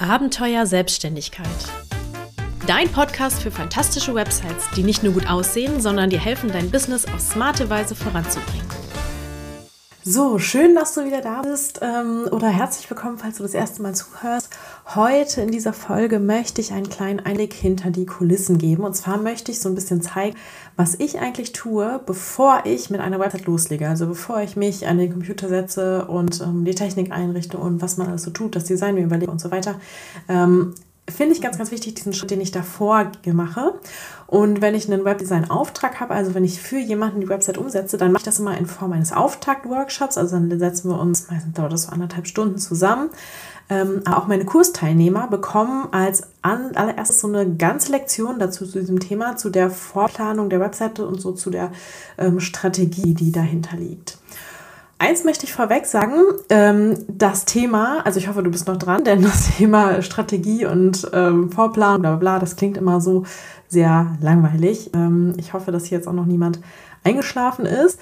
Abenteuer Selbstständigkeit. Dein Podcast für fantastische Websites, die nicht nur gut aussehen, sondern dir helfen, dein Business auf smarte Weise voranzubringen. So, schön, dass du wieder da bist ähm, oder herzlich willkommen, falls du das erste Mal zuhörst. Heute in dieser Folge möchte ich einen kleinen Einblick hinter die Kulissen geben. Und zwar möchte ich so ein bisschen zeigen, was ich eigentlich tue, bevor ich mit einer Website loslege. Also bevor ich mich an den Computer setze und ähm, die Technik einrichte und was man alles so tut, das Design mir überlege und so weiter. Ähm, finde ich ganz, ganz wichtig, diesen Schritt, den ich davor mache. Und wenn ich einen Webdesign-Auftrag habe, also wenn ich für jemanden die Website umsetze, dann mache ich das immer in Form eines Auftakt-Workshops. Also dann setzen wir uns, meistens dauert das so anderthalb Stunden zusammen. Ähm, auch meine Kursteilnehmer bekommen als allererstes so eine ganze Lektion dazu zu diesem Thema, zu der Vorplanung der Webseite und so zu der ähm, Strategie, die dahinter liegt. Eins möchte ich vorweg sagen, ähm, das Thema, also ich hoffe, du bist noch dran, denn das Thema Strategie und ähm, Vorplan, bla bla, das klingt immer so sehr langweilig. Ähm, ich hoffe, dass hier jetzt auch noch niemand eingeschlafen ist.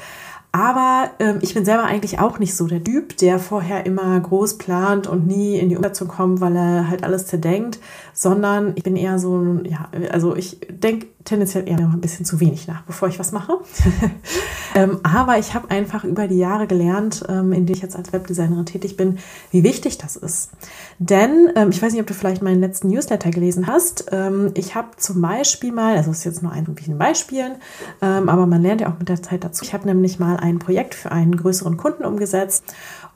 Aber ähm, ich bin selber eigentlich auch nicht so der Typ, der vorher immer groß plant und nie in die Umsetzung kommt, weil er halt alles zerdenkt, sondern ich bin eher so, ja, also ich denke tendenziell eher ein bisschen zu wenig nach, bevor ich was mache. ähm, aber ich habe einfach über die Jahre gelernt, ähm, in denen ich jetzt als Webdesignerin tätig bin, wie wichtig das ist. Denn ähm, ich weiß nicht, ob du vielleicht meinen letzten Newsletter gelesen hast. Ähm, ich habe zum Beispiel mal, also es ist jetzt nur ein bisschen Beispielen, ähm, aber man lernt ja auch mit der Zeit dazu. Ich habe nämlich mal ein Projekt für einen größeren Kunden umgesetzt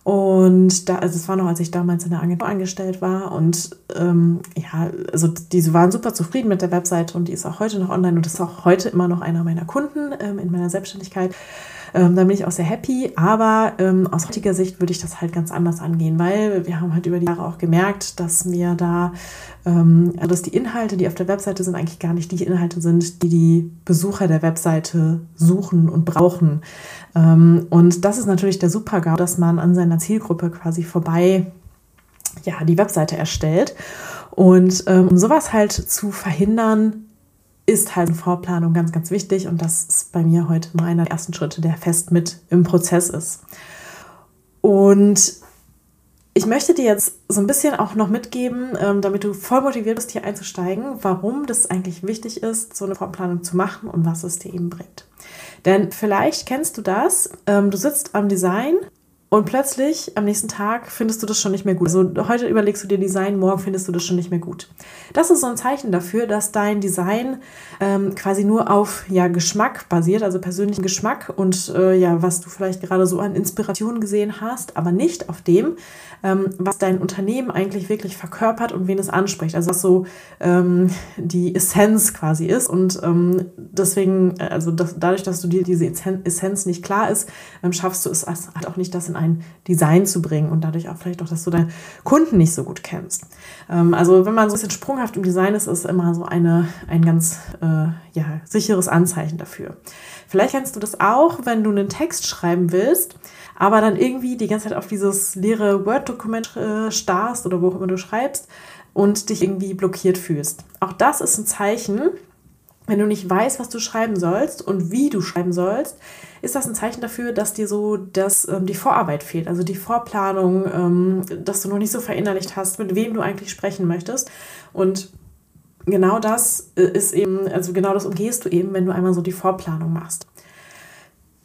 und da, also es war noch, als ich damals in der Agentur angestellt war. Und ähm, ja, also diese waren super zufrieden mit der Webseite und die ist auch heute noch online und ist auch heute immer noch einer meiner Kunden ähm, in meiner Selbstständigkeit. Ähm, da bin ich auch sehr happy. Aber ähm, aus heutiger Sicht würde ich das halt ganz anders angehen, weil wir haben halt über die Jahre auch gemerkt, dass mir da, ähm, dass die Inhalte, die auf der Webseite sind, eigentlich gar nicht die Inhalte sind, die die Besucher der Webseite suchen und brauchen. Ähm, und das ist natürlich der Super-GAU, dass man an seiner Zielgruppe quasi vorbei ja, die Webseite erstellt. Und ähm, um sowas halt zu verhindern, ist halt eine Vorplanung ganz, ganz wichtig und das ist bei mir heute mal einer der ersten Schritte, der fest mit im Prozess ist. Und ich möchte dir jetzt so ein bisschen auch noch mitgeben, ähm, damit du voll motiviert bist, hier einzusteigen, warum das eigentlich wichtig ist, so eine Vorplanung zu machen und was es dir eben bringt. Denn vielleicht kennst du das, ähm, du sitzt am Design und plötzlich am nächsten Tag findest du das schon nicht mehr gut. Also heute überlegst du dir Design, morgen findest du das schon nicht mehr gut. Das ist so ein Zeichen dafür, dass dein Design ähm, quasi nur auf ja, Geschmack basiert, also persönlichen Geschmack und äh, ja, was du vielleicht gerade so an Inspiration gesehen hast, aber nicht auf dem, ähm, was dein Unternehmen eigentlich wirklich verkörpert und wen es anspricht. Also was so ähm, die Essenz quasi ist. Und ähm, deswegen, äh, also das, dadurch, dass du dir diese Essenz nicht klar ist, ähm, schaffst du es halt auch nicht, das in ein Design zu bringen und dadurch auch vielleicht auch, dass du deine Kunden nicht so gut kennst. Ähm, also wenn man so ein bisschen sprunghaft im Design ist, ist immer so eine, ein ganz äh, ja, sicheres Anzeichen dafür. Vielleicht kennst du das auch, wenn du einen Text schreiben willst, aber dann irgendwie die ganze Zeit auf dieses leere Word-Dokument äh, starrst oder wo auch immer du schreibst und dich irgendwie blockiert fühlst. Auch das ist ein Zeichen, wenn du nicht weißt, was du schreiben sollst und wie du schreiben sollst, ist das ein Zeichen dafür, dass dir so dass, ähm, die Vorarbeit fehlt, also die Vorplanung, ähm, dass du noch nicht so verinnerlicht hast, mit wem du eigentlich sprechen möchtest. Und genau das äh, ist eben, also genau das umgehst du eben, wenn du einmal so die Vorplanung machst.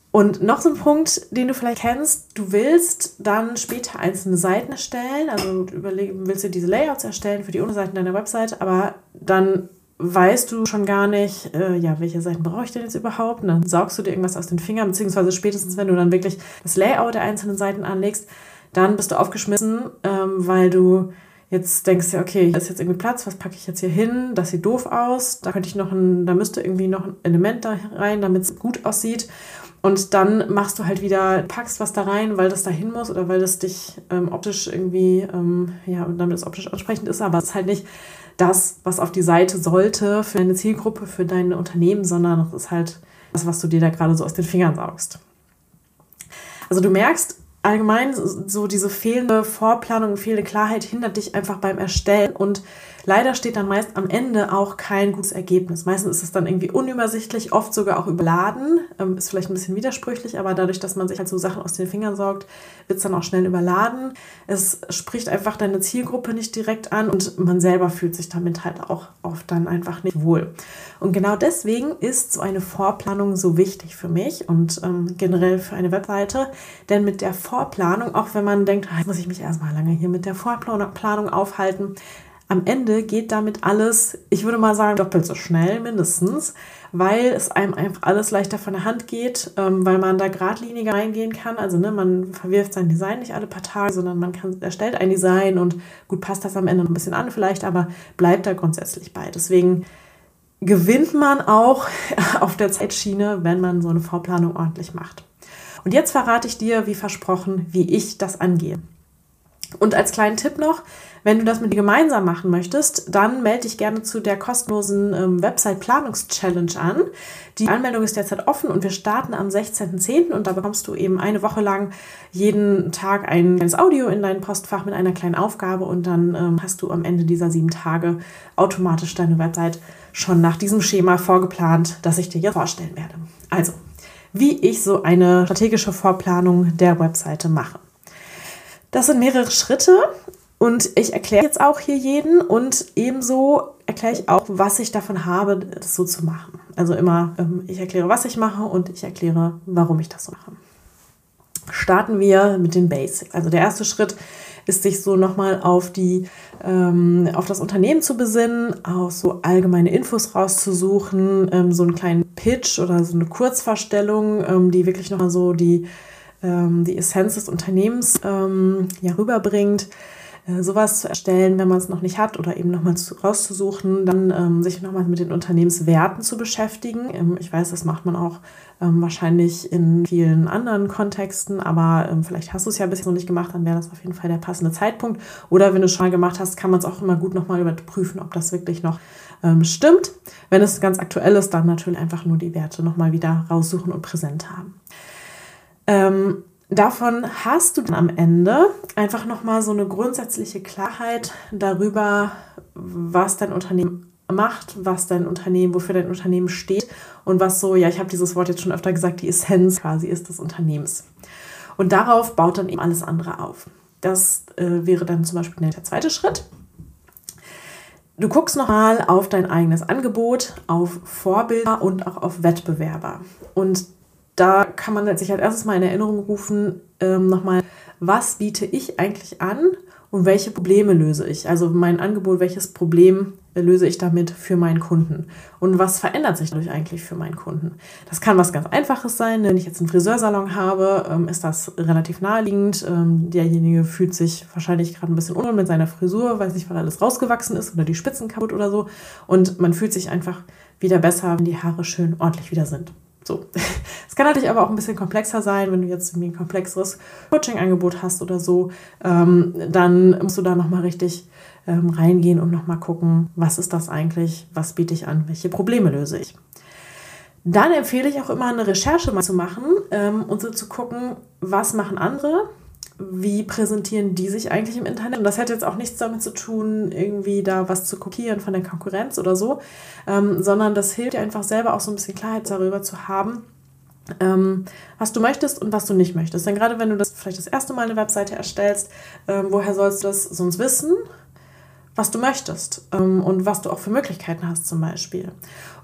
Und noch so ein Punkt, den du vielleicht kennst, du willst dann später einzelne Seiten erstellen, also du willst du diese Layouts erstellen für die Unterseiten deiner Website, aber dann weißt du schon gar nicht, äh, ja, welche Seiten brauche ich denn jetzt überhaupt? Und dann saugst du dir irgendwas aus den Fingern, beziehungsweise spätestens, wenn du dann wirklich das Layout der einzelnen Seiten anlegst, dann bist du aufgeschmissen, ähm, weil du jetzt denkst du, okay, hier ist jetzt irgendwie Platz, was packe ich jetzt hier hin? Das sieht doof aus, da könnte ich noch ein, da müsste irgendwie noch ein Element da rein, damit es gut aussieht. Und dann machst du halt wieder, packst was da rein, weil das da hin muss oder weil das dich ähm, optisch irgendwie, ähm, ja, damit es optisch ansprechend ist, aber es ist halt nicht das, was auf die Seite sollte für deine Zielgruppe, für dein Unternehmen, sondern es ist halt das, was du dir da gerade so aus den Fingern saugst. Also du merkst, allgemein so diese fehlende Vorplanung, fehlende Klarheit hindert dich einfach beim Erstellen und leider steht dann meist am Ende auch kein gutes Ergebnis. Meistens ist es dann irgendwie unübersichtlich, oft sogar auch überladen. Ähm, ist vielleicht ein bisschen widersprüchlich, aber dadurch, dass man sich halt so Sachen aus den Fingern sorgt, wird es dann auch schnell überladen. Es spricht einfach deine Zielgruppe nicht direkt an und man selber fühlt sich damit halt auch oft dann einfach nicht wohl. Und genau deswegen ist so eine Vorplanung so wichtig für mich und ähm, generell für eine Webseite, denn mit der Vorplanung, auch wenn man denkt, ah, jetzt muss ich mich erstmal lange hier mit der Vorplanung aufhalten, am Ende geht damit alles, ich würde mal sagen, doppelt so schnell mindestens, weil es einem einfach alles leichter von der Hand geht, ähm, weil man da geradliniger reingehen kann. Also ne, man verwirft sein Design nicht alle paar Tage, sondern man kann, erstellt ein Design und gut passt das am Ende noch ein bisschen an vielleicht, aber bleibt da grundsätzlich bei. Deswegen gewinnt man auch auf der Zeitschiene, wenn man so eine Vorplanung ordentlich macht. Und jetzt verrate ich dir, wie versprochen, wie ich das angehe. Und als kleinen Tipp noch, wenn du das mit dir gemeinsam machen möchtest, dann melde dich gerne zu der kostenlosen ähm, Website-Planungs-Challenge an. Die Anmeldung ist derzeit offen und wir starten am 16.10. und da bekommst du eben eine Woche lang jeden Tag ein kleines Audio in dein Postfach mit einer kleinen Aufgabe und dann ähm, hast du am Ende dieser sieben Tage automatisch deine Website schon nach diesem Schema vorgeplant, das ich dir jetzt vorstellen werde. Also, wie ich so eine strategische Vorplanung der Webseite mache. Das sind mehrere Schritte und ich erkläre jetzt auch hier jeden und ebenso erkläre ich auch, was ich davon habe, das so zu machen. Also immer, ähm, ich erkläre, was ich mache und ich erkläre, warum ich das so mache. Starten wir mit den Basics. Also der erste Schritt ist, sich so nochmal auf ähm, auf das Unternehmen zu besinnen, auch so allgemeine Infos rauszusuchen, ähm, so einen kleinen Pitch oder so eine Kurzvorstellung, ähm, die wirklich nochmal so die, ähm, die Essenz des Unternehmens ähm, ja, rüberbringt sowas zu erstellen, wenn man es noch nicht hat oder eben nochmal rauszusuchen, dann ähm, sich nochmal mit den Unternehmenswerten zu beschäftigen. Ähm, ich weiß, das macht man auch ähm, wahrscheinlich in vielen anderen Kontexten, aber ähm, vielleicht hast du es ja bisher noch nicht gemacht, dann wäre das auf jeden Fall der passende Zeitpunkt. Oder wenn du es schon mal gemacht hast, kann man es auch immer gut nochmal überprüfen, ob das wirklich noch ähm, stimmt. Wenn es ganz aktuell ist, dann natürlich einfach nur die Werte nochmal wieder raussuchen und präsent haben. Davon hast du dann am Ende einfach nochmal so eine grundsätzliche Klarheit darüber, was dein Unternehmen macht, was dein Unternehmen, wofür dein Unternehmen steht und was so, ja, ich habe dieses Wort jetzt schon öfter gesagt, die Essenz quasi ist des Unternehmens. Und darauf baut dann eben alles andere auf. Das äh, wäre dann zum Beispiel der zweite Schritt. Du guckst nochmal auf dein eigenes Angebot, auf Vorbilder und auch auf Wettbewerber. Und da kann man sich als erstes mal in Erinnerung rufen, ähm, nochmal, was biete ich eigentlich an und welche Probleme löse ich? Also mein Angebot, welches Problem löse ich damit für meinen Kunden? Und was verändert sich dadurch eigentlich für meinen Kunden? Das kann was ganz Einfaches sein. Wenn ich jetzt einen Friseursalon habe, ähm, ist das relativ naheliegend. Ähm, derjenige fühlt sich wahrscheinlich gerade ein bisschen unwohl mit seiner Frisur, weiß nicht, weil alles rausgewachsen ist oder die Spitzen kaputt oder so. Und man fühlt sich einfach wieder besser, wenn die Haare schön ordentlich wieder sind. So. Es kann natürlich aber auch ein bisschen komplexer sein, wenn du jetzt ein komplexeres Coaching-Angebot hast oder so, ähm, dann musst du da nochmal richtig ähm, reingehen und nochmal gucken, was ist das eigentlich, was biete ich an, welche Probleme löse ich. Dann empfehle ich auch immer eine Recherche mal zu machen ähm, und so zu gucken, was machen andere, wie präsentieren die sich eigentlich im Internet? Und das hat jetzt auch nichts damit zu tun, irgendwie da was zu kopieren von der Konkurrenz oder so, ähm, sondern das hilft dir einfach selber auch so ein bisschen Klarheit darüber zu haben, ähm, was du möchtest und was du nicht möchtest. Denn gerade wenn du das vielleicht das erste Mal eine Webseite erstellst, ähm, woher sollst du das sonst wissen? was du möchtest ähm, und was du auch für Möglichkeiten hast zum Beispiel.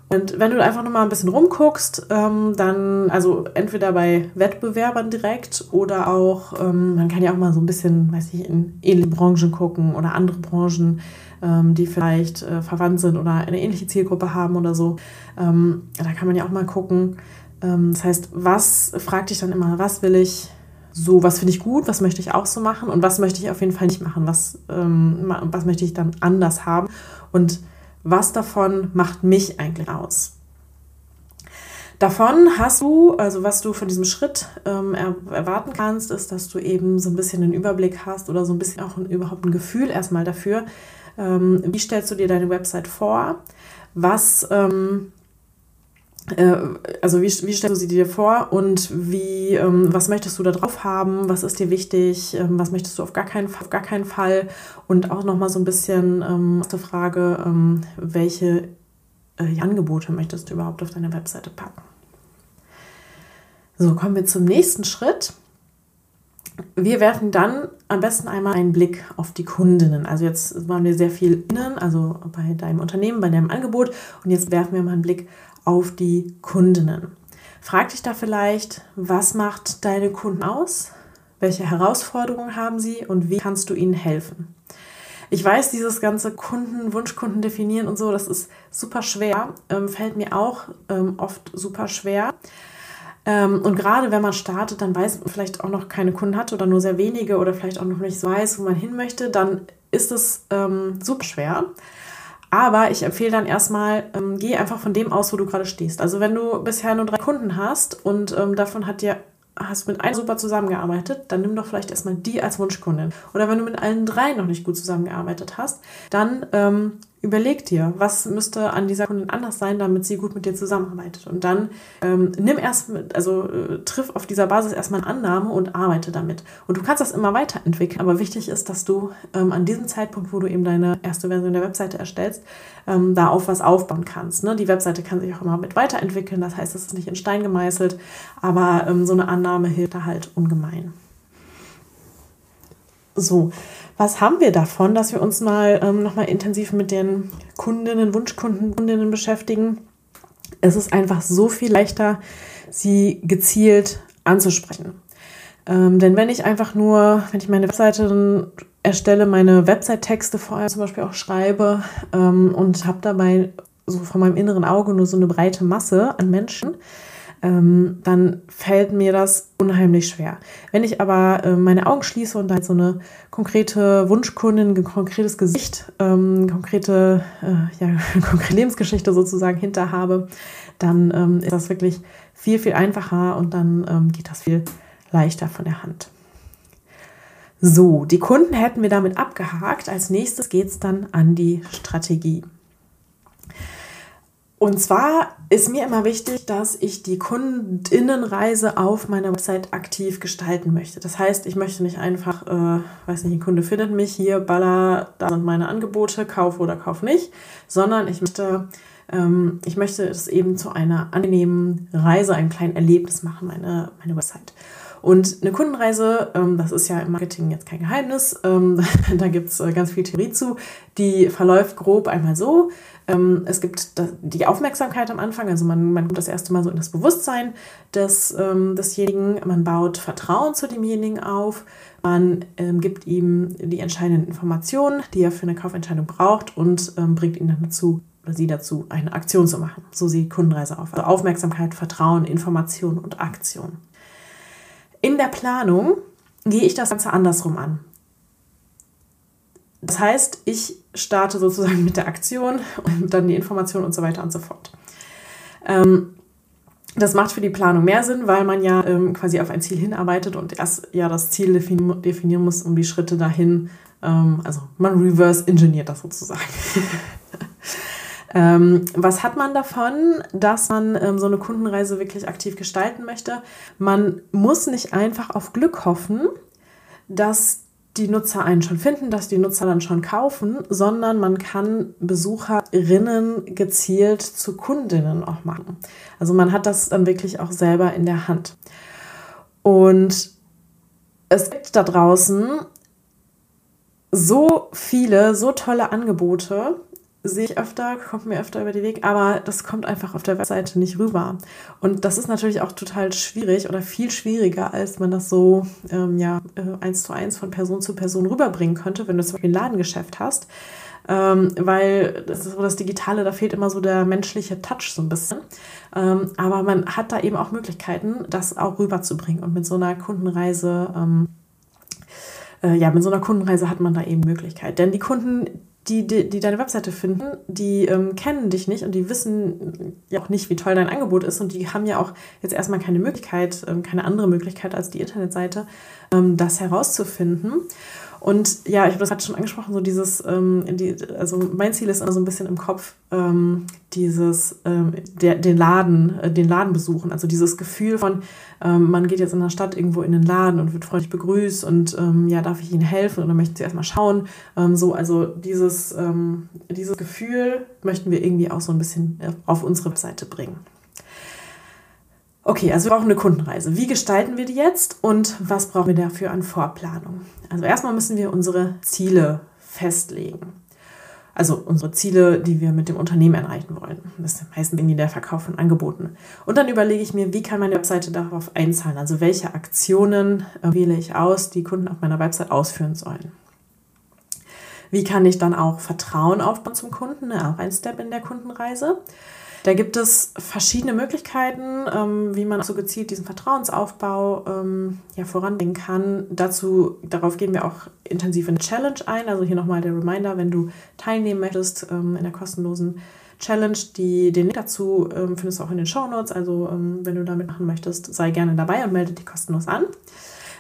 Und wenn du einfach nochmal ein bisschen rumguckst, ähm, dann, also entweder bei Wettbewerbern direkt oder auch, ähm, man kann ja auch mal so ein bisschen, weiß ich, in ähnliche Branchen gucken oder andere Branchen, ähm, die vielleicht äh, verwandt sind oder eine ähnliche Zielgruppe haben oder so. Ähm, da kann man ja auch mal gucken. Ähm, das heißt, was, frag dich dann immer, was will ich so, was finde ich gut, was möchte ich auch so machen und was möchte ich auf jeden Fall nicht machen, was, ähm, was möchte ich dann anders haben und was davon macht mich eigentlich aus. Davon hast du, also was du von diesem Schritt ähm, er, erwarten kannst, ist, dass du eben so ein bisschen einen Überblick hast oder so ein bisschen auch ein, überhaupt ein Gefühl erstmal dafür, ähm, wie stellst du dir deine Website vor, was, ähm, äh, also wie, wie stellst du sie dir vor und wie, ähm, was möchtest du da drauf haben, was ist dir wichtig, ähm, was möchtest du auf gar keinen, auf gar keinen Fall und auch nochmal so ein bisschen ähm, die Frage, ähm, welche äh, Angebote möchtest du überhaupt auf deine Webseite packen. So, kommen wir zum nächsten Schritt. Wir werfen dann am besten einmal einen Blick auf die Kundinnen. Also jetzt waren wir sehr viel innen, also bei deinem Unternehmen, bei deinem Angebot und jetzt werfen wir mal einen Blick auf die Kundinnen. Frag dich da vielleicht, was macht deine Kunden aus? Welche Herausforderungen haben sie und wie kannst du ihnen helfen? Ich weiß, dieses ganze Kunden, Wunschkunden definieren und so, das ist super schwer, ähm, fällt mir auch ähm, oft super schwer. Ähm, und gerade wenn man startet, dann weiß man vielleicht auch noch keine Kunden hat oder nur sehr wenige oder vielleicht auch noch nicht weiß, wo man hin möchte, dann ist es ähm, super schwer. Aber ich empfehle dann erstmal, ähm, geh einfach von dem aus, wo du gerade stehst. Also wenn du bisher nur drei Kunden hast und ähm, davon hat dir hast mit einer super zusammengearbeitet, dann nimm doch vielleicht erstmal die als Wunschkundin. Oder wenn du mit allen drei noch nicht gut zusammengearbeitet hast, dann ähm, überleg dir, was müsste an dieser Kundin anders sein, damit sie gut mit dir zusammenarbeitet. Und dann ähm, nimm erst, mit, also äh, triff auf dieser Basis erstmal eine Annahme und arbeite damit. Und du kannst das immer weiterentwickeln. Aber wichtig ist, dass du ähm, an diesem Zeitpunkt, wo du eben deine erste Version der Webseite erstellst, ähm, da auf was aufbauen kannst. Ne? Die Webseite kann sich auch immer mit weiterentwickeln. Das heißt, es ist nicht in Stein gemeißelt. Aber ähm, so eine Annahme hilft da halt ungemein. So, was haben wir davon, dass wir uns mal ähm, nochmal intensiv mit den Kundinnen, Wunschkunden, Kundinnen beschäftigen? Es ist einfach so viel leichter, sie gezielt anzusprechen. Ähm, denn wenn ich einfach nur, wenn ich meine Webseite erstelle, meine Website-Texte vor allem zum Beispiel auch schreibe ähm, und habe dabei so von meinem inneren Auge nur so eine breite Masse an Menschen, ähm, dann fällt mir das unheimlich schwer. Wenn ich aber äh, meine Augen schließe und da halt so eine konkrete Wunschkundin, ein konkretes Gesicht, ähm, konkrete, äh, ja, konkrete Lebensgeschichte sozusagen hinter habe, dann ähm, ist das wirklich viel, viel einfacher und dann ähm, geht das viel leichter von der Hand. So, die Kunden hätten wir damit abgehakt. Als nächstes geht es dann an die Strategie. Und zwar ist mir immer wichtig, dass ich die Kundinnenreise auf meiner Website aktiv gestalten möchte. Das heißt, ich möchte nicht einfach, äh, weiß nicht, ein Kunde findet mich hier, baller, da sind meine Angebote, kauf oder kauf nicht, sondern ich möchte, ähm, ich möchte es eben zu einer angenehmen Reise, einem kleinen Erlebnis machen, meine, meine Website. Und eine Kundenreise, ähm, das ist ja im Marketing jetzt kein Geheimnis, ähm, da gibt es äh, ganz viel Theorie zu, die verläuft grob einmal so. Ähm, es gibt die Aufmerksamkeit am Anfang, also man, man kommt das erste Mal so in das Bewusstsein des, ähm, desjenigen, man baut Vertrauen zu demjenigen auf, man ähm, gibt ihm die entscheidenden Informationen, die er für eine Kaufentscheidung braucht und ähm, bringt ihn dann dazu, oder sie dazu, eine Aktion zu machen. So sieht Kundenreise auf. Also Aufmerksamkeit, Vertrauen, Information und Aktion. In der Planung gehe ich das Ganze andersrum an. Das heißt, ich starte sozusagen mit der Aktion und dann die Information und so weiter und so fort. Ähm, das macht für die Planung mehr Sinn, weil man ja ähm, quasi auf ein Ziel hinarbeitet und erst ja das Ziel defini definieren muss, um die Schritte dahin. Ähm, also man reverse engineert das sozusagen. ähm, was hat man davon, dass man ähm, so eine Kundenreise wirklich aktiv gestalten möchte? Man muss nicht einfach auf Glück hoffen, dass die Nutzer einen schon finden, dass die Nutzer dann schon kaufen, sondern man kann Besucherinnen gezielt zu Kundinnen auch machen. Also man hat das dann wirklich auch selber in der Hand. Und es gibt da draußen so viele, so tolle Angebote, sehe ich öfter, kommt mir öfter über den Weg, aber das kommt einfach auf der Webseite nicht rüber. Und das ist natürlich auch total schwierig oder viel schwieriger, als man das so ähm, ja, äh, eins zu eins von Person zu Person rüberbringen könnte, wenn du zum Beispiel ein Ladengeschäft hast. Ähm, weil das, ist so das Digitale, da fehlt immer so der menschliche Touch so ein bisschen. Ähm, aber man hat da eben auch Möglichkeiten, das auch rüberzubringen. Und mit so einer Kundenreise, ähm, äh, ja, mit so einer Kundenreise hat man da eben Möglichkeit. Denn die Kunden, die, die, die deine Webseite finden, die ähm, kennen dich nicht und die wissen ja auch nicht, wie toll dein Angebot ist und die haben ja auch jetzt erstmal keine Möglichkeit, ähm, keine andere Möglichkeit als die Internetseite, ähm, das herauszufinden. Und ja, ich habe das gerade schon angesprochen, so dieses, ähm, die, also mein Ziel ist immer so ein bisschen im Kopf, ähm, dieses, ähm, der, den Laden, äh, den Laden besuchen. Also dieses Gefühl von, ähm, man geht jetzt in der Stadt irgendwo in den Laden und wird freundlich begrüßt und ähm, ja, darf ich Ihnen helfen oder möchten Sie erstmal schauen? Ähm, so, also dieses, dieses Gefühl möchten wir irgendwie auch so ein bisschen äh, auf unsere Webseite bringen. Okay, also wir brauchen eine Kundenreise. Wie gestalten wir die jetzt und was brauchen wir dafür an Vorplanung? Also erstmal müssen wir unsere Ziele festlegen. Also unsere Ziele, die wir mit dem Unternehmen erreichen wollen. Das ist meistens irgendwie der Verkauf von Angeboten. Und dann überlege ich mir, wie kann meine Webseite darauf einzahlen? Also welche Aktionen äh, wähle ich aus, die Kunden auf meiner Website ausführen sollen. Wie kann ich dann auch Vertrauen aufbauen zum Kunden? Auch ein Step in der Kundenreise. Da gibt es verschiedene Möglichkeiten, ähm, wie man so gezielt diesen Vertrauensaufbau ähm, ja, voranbringen kann. Dazu, darauf gehen wir auch intensiv in Challenge ein. Also hier nochmal der Reminder, wenn du teilnehmen möchtest ähm, in der kostenlosen Challenge, die, den Link dazu ähm, findest du auch in den Show Notes. Also ähm, wenn du damit machen möchtest, sei gerne dabei und melde dich kostenlos an.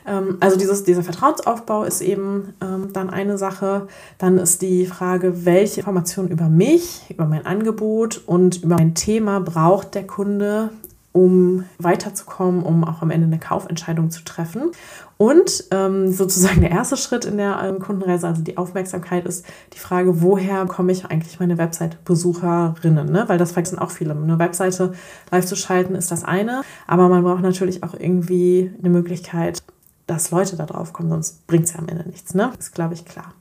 Ähm, also dieses, dieser Vertrauensaufbau ist eben ähm, dann eine Sache. Dann ist die Frage, welche Informationen über mich, über mein Angebot und über mein Thema braucht der Kunde, um weiterzukommen, um auch am Ende eine Kaufentscheidung zu treffen. Und ähm, sozusagen der erste Schritt in der ähm, Kundenreise, also die Aufmerksamkeit, ist die Frage, woher komme ich eigentlich meine Website-Besucherinnen? Ne? Weil das vergessen auch viele. Eine Webseite live zu schalten ist das eine, aber man braucht natürlich auch irgendwie eine Möglichkeit, dass Leute da drauf kommen, sonst bringt es ja am Ende nichts. Ne? Ist, glaube ich, klar.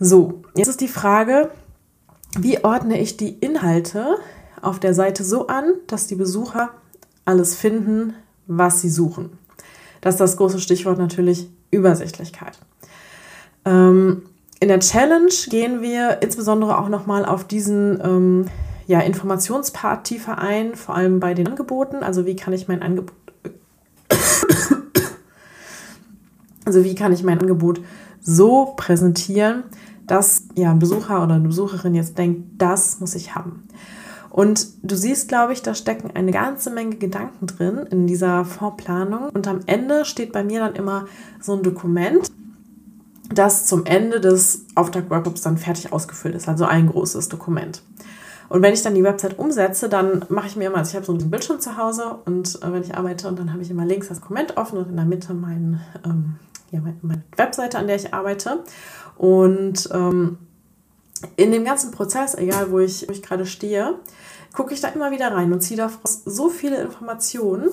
So, jetzt ist die Frage, wie ordne ich die Inhalte auf der Seite so an, dass die Besucher alles finden, was sie suchen. Das ist das große Stichwort natürlich Übersichtlichkeit. Ähm, in der Challenge gehen wir insbesondere auch nochmal auf diesen ähm, ja, Informationspart tiefer ein, vor allem bei den Angeboten. Also wie kann ich mein Angebot also wie kann ich mein Angebot so präsentieren, dass ja ein Besucher oder eine Besucherin jetzt denkt, das muss ich haben. Und du siehst, glaube ich, da stecken eine ganze Menge Gedanken drin in dieser Vorplanung. Und am Ende steht bei mir dann immer so ein Dokument, das zum Ende des Auftaktworkshops dann fertig ausgefüllt ist, also ein großes Dokument. Und wenn ich dann die Website umsetze, dann mache ich mir immer, also ich habe so einen Bildschirm zu Hause und äh, wenn ich arbeite und dann habe ich immer links das Dokument offen und in der Mitte mein ähm, ja, meine Webseite, an der ich arbeite. Und ähm, in dem ganzen Prozess, egal wo ich, wo ich gerade stehe, gucke ich da immer wieder rein und ziehe daraus so viele Informationen.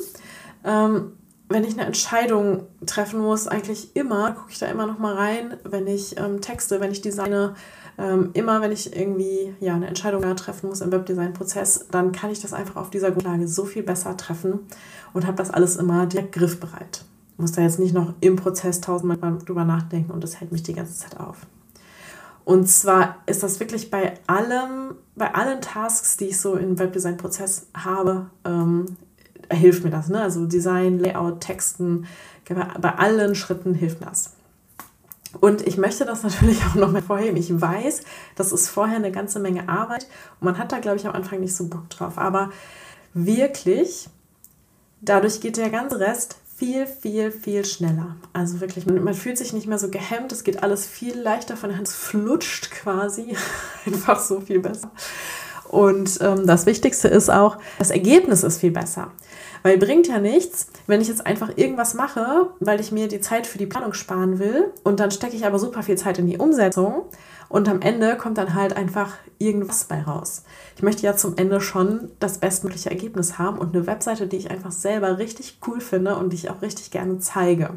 Ähm, wenn ich eine Entscheidung treffen muss, eigentlich immer, gucke ich da immer noch mal rein, wenn ich ähm, texte, wenn ich designe, ähm, immer wenn ich irgendwie ja, eine Entscheidung treffen muss im Webdesign-Prozess, dann kann ich das einfach auf dieser Grundlage so viel besser treffen und habe das alles immer direkt griffbereit muss da jetzt nicht noch im Prozess tausendmal drüber nachdenken und das hält mich die ganze Zeit auf. Und zwar ist das wirklich bei allem, bei allen Tasks, die ich so im Webdesign-Prozess habe, ähm, hilft mir das. Ne? Also Design, Layout, Texten, bei allen Schritten hilft mir das. Und ich möchte das natürlich auch noch mal vorheben. Ich weiß, das ist vorher eine ganze Menge Arbeit und man hat da, glaube ich, am Anfang nicht so Bock drauf. Aber wirklich, dadurch geht der ganze Rest viel, viel, viel schneller. Also wirklich, man, man, fühlt sich nicht mehr so gehemmt, es geht alles viel leichter von der Hand, es flutscht quasi einfach so viel besser. Und ähm, das Wichtigste ist auch, das Ergebnis ist viel besser. Weil bringt ja nichts, wenn ich jetzt einfach irgendwas mache, weil ich mir die Zeit für die Planung sparen will und dann stecke ich aber super viel Zeit in die Umsetzung und am Ende kommt dann halt einfach irgendwas bei raus. Ich möchte ja zum Ende schon das bestmögliche Ergebnis haben und eine Webseite, die ich einfach selber richtig cool finde und die ich auch richtig gerne zeige.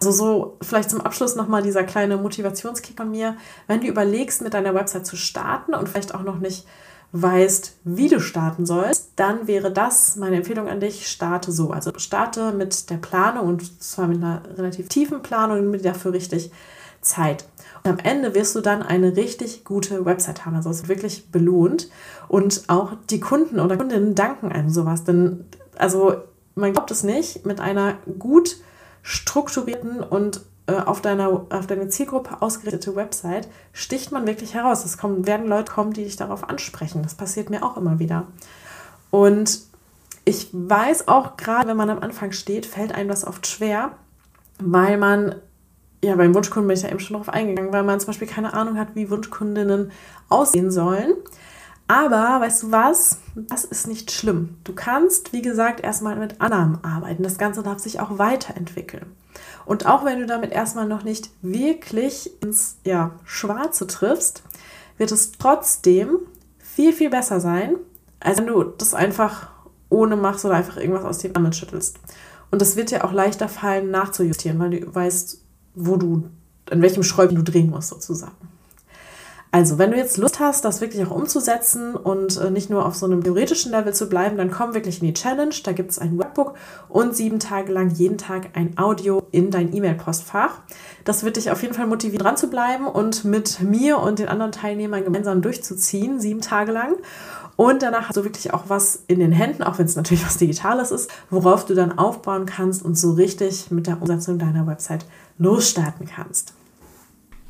Also so vielleicht zum Abschluss nochmal dieser kleine Motivationskick von mir. Wenn du überlegst, mit deiner Website zu starten und vielleicht auch noch nicht weißt, wie du starten sollst, dann wäre das meine Empfehlung an dich, starte so. Also starte mit der Planung und zwar mit einer relativ tiefen Planung, mit dafür richtig Zeit. Am Ende wirst du dann eine richtig gute Website haben. Also es ist wirklich belohnt. Und auch die Kunden oder Kundinnen danken einem sowas. Denn, also man glaubt es nicht, mit einer gut strukturierten und äh, auf, deiner, auf deine Zielgruppe ausgerichtete Website sticht man wirklich heraus. Es kommen, werden Leute kommen, die dich darauf ansprechen. Das passiert mir auch immer wieder. Und ich weiß auch, gerade wenn man am Anfang steht, fällt einem das oft schwer, weil man ja, beim Wunschkunden bin ich ja eben schon darauf eingegangen, weil man zum Beispiel keine Ahnung hat, wie Wunschkundinnen aussehen sollen. Aber weißt du was? Das ist nicht schlimm. Du kannst, wie gesagt, erstmal mit Annahmen arbeiten. Das Ganze darf sich auch weiterentwickeln. Und auch wenn du damit erstmal noch nicht wirklich ins ja, Schwarze triffst, wird es trotzdem viel, viel besser sein, als wenn du das einfach ohne machst oder einfach irgendwas aus dem Ärmel schüttelst. Und es wird dir auch leichter fallen, nachzujustieren, weil du weißt, wo du, an welchem Schräubchen du drehen musst, sozusagen. Also, wenn du jetzt Lust hast, das wirklich auch umzusetzen und äh, nicht nur auf so einem theoretischen Level zu bleiben, dann komm wirklich in die Challenge. Da gibt es ein Workbook und sieben Tage lang jeden Tag ein Audio in dein E-Mail-Postfach. Das wird dich auf jeden Fall motivieren, dran zu bleiben und mit mir und den anderen Teilnehmern gemeinsam durchzuziehen, sieben Tage lang. Und danach hast du wirklich auch was in den Händen, auch wenn es natürlich was Digitales ist, worauf du dann aufbauen kannst und so richtig mit der Umsetzung deiner Website losstarten kannst.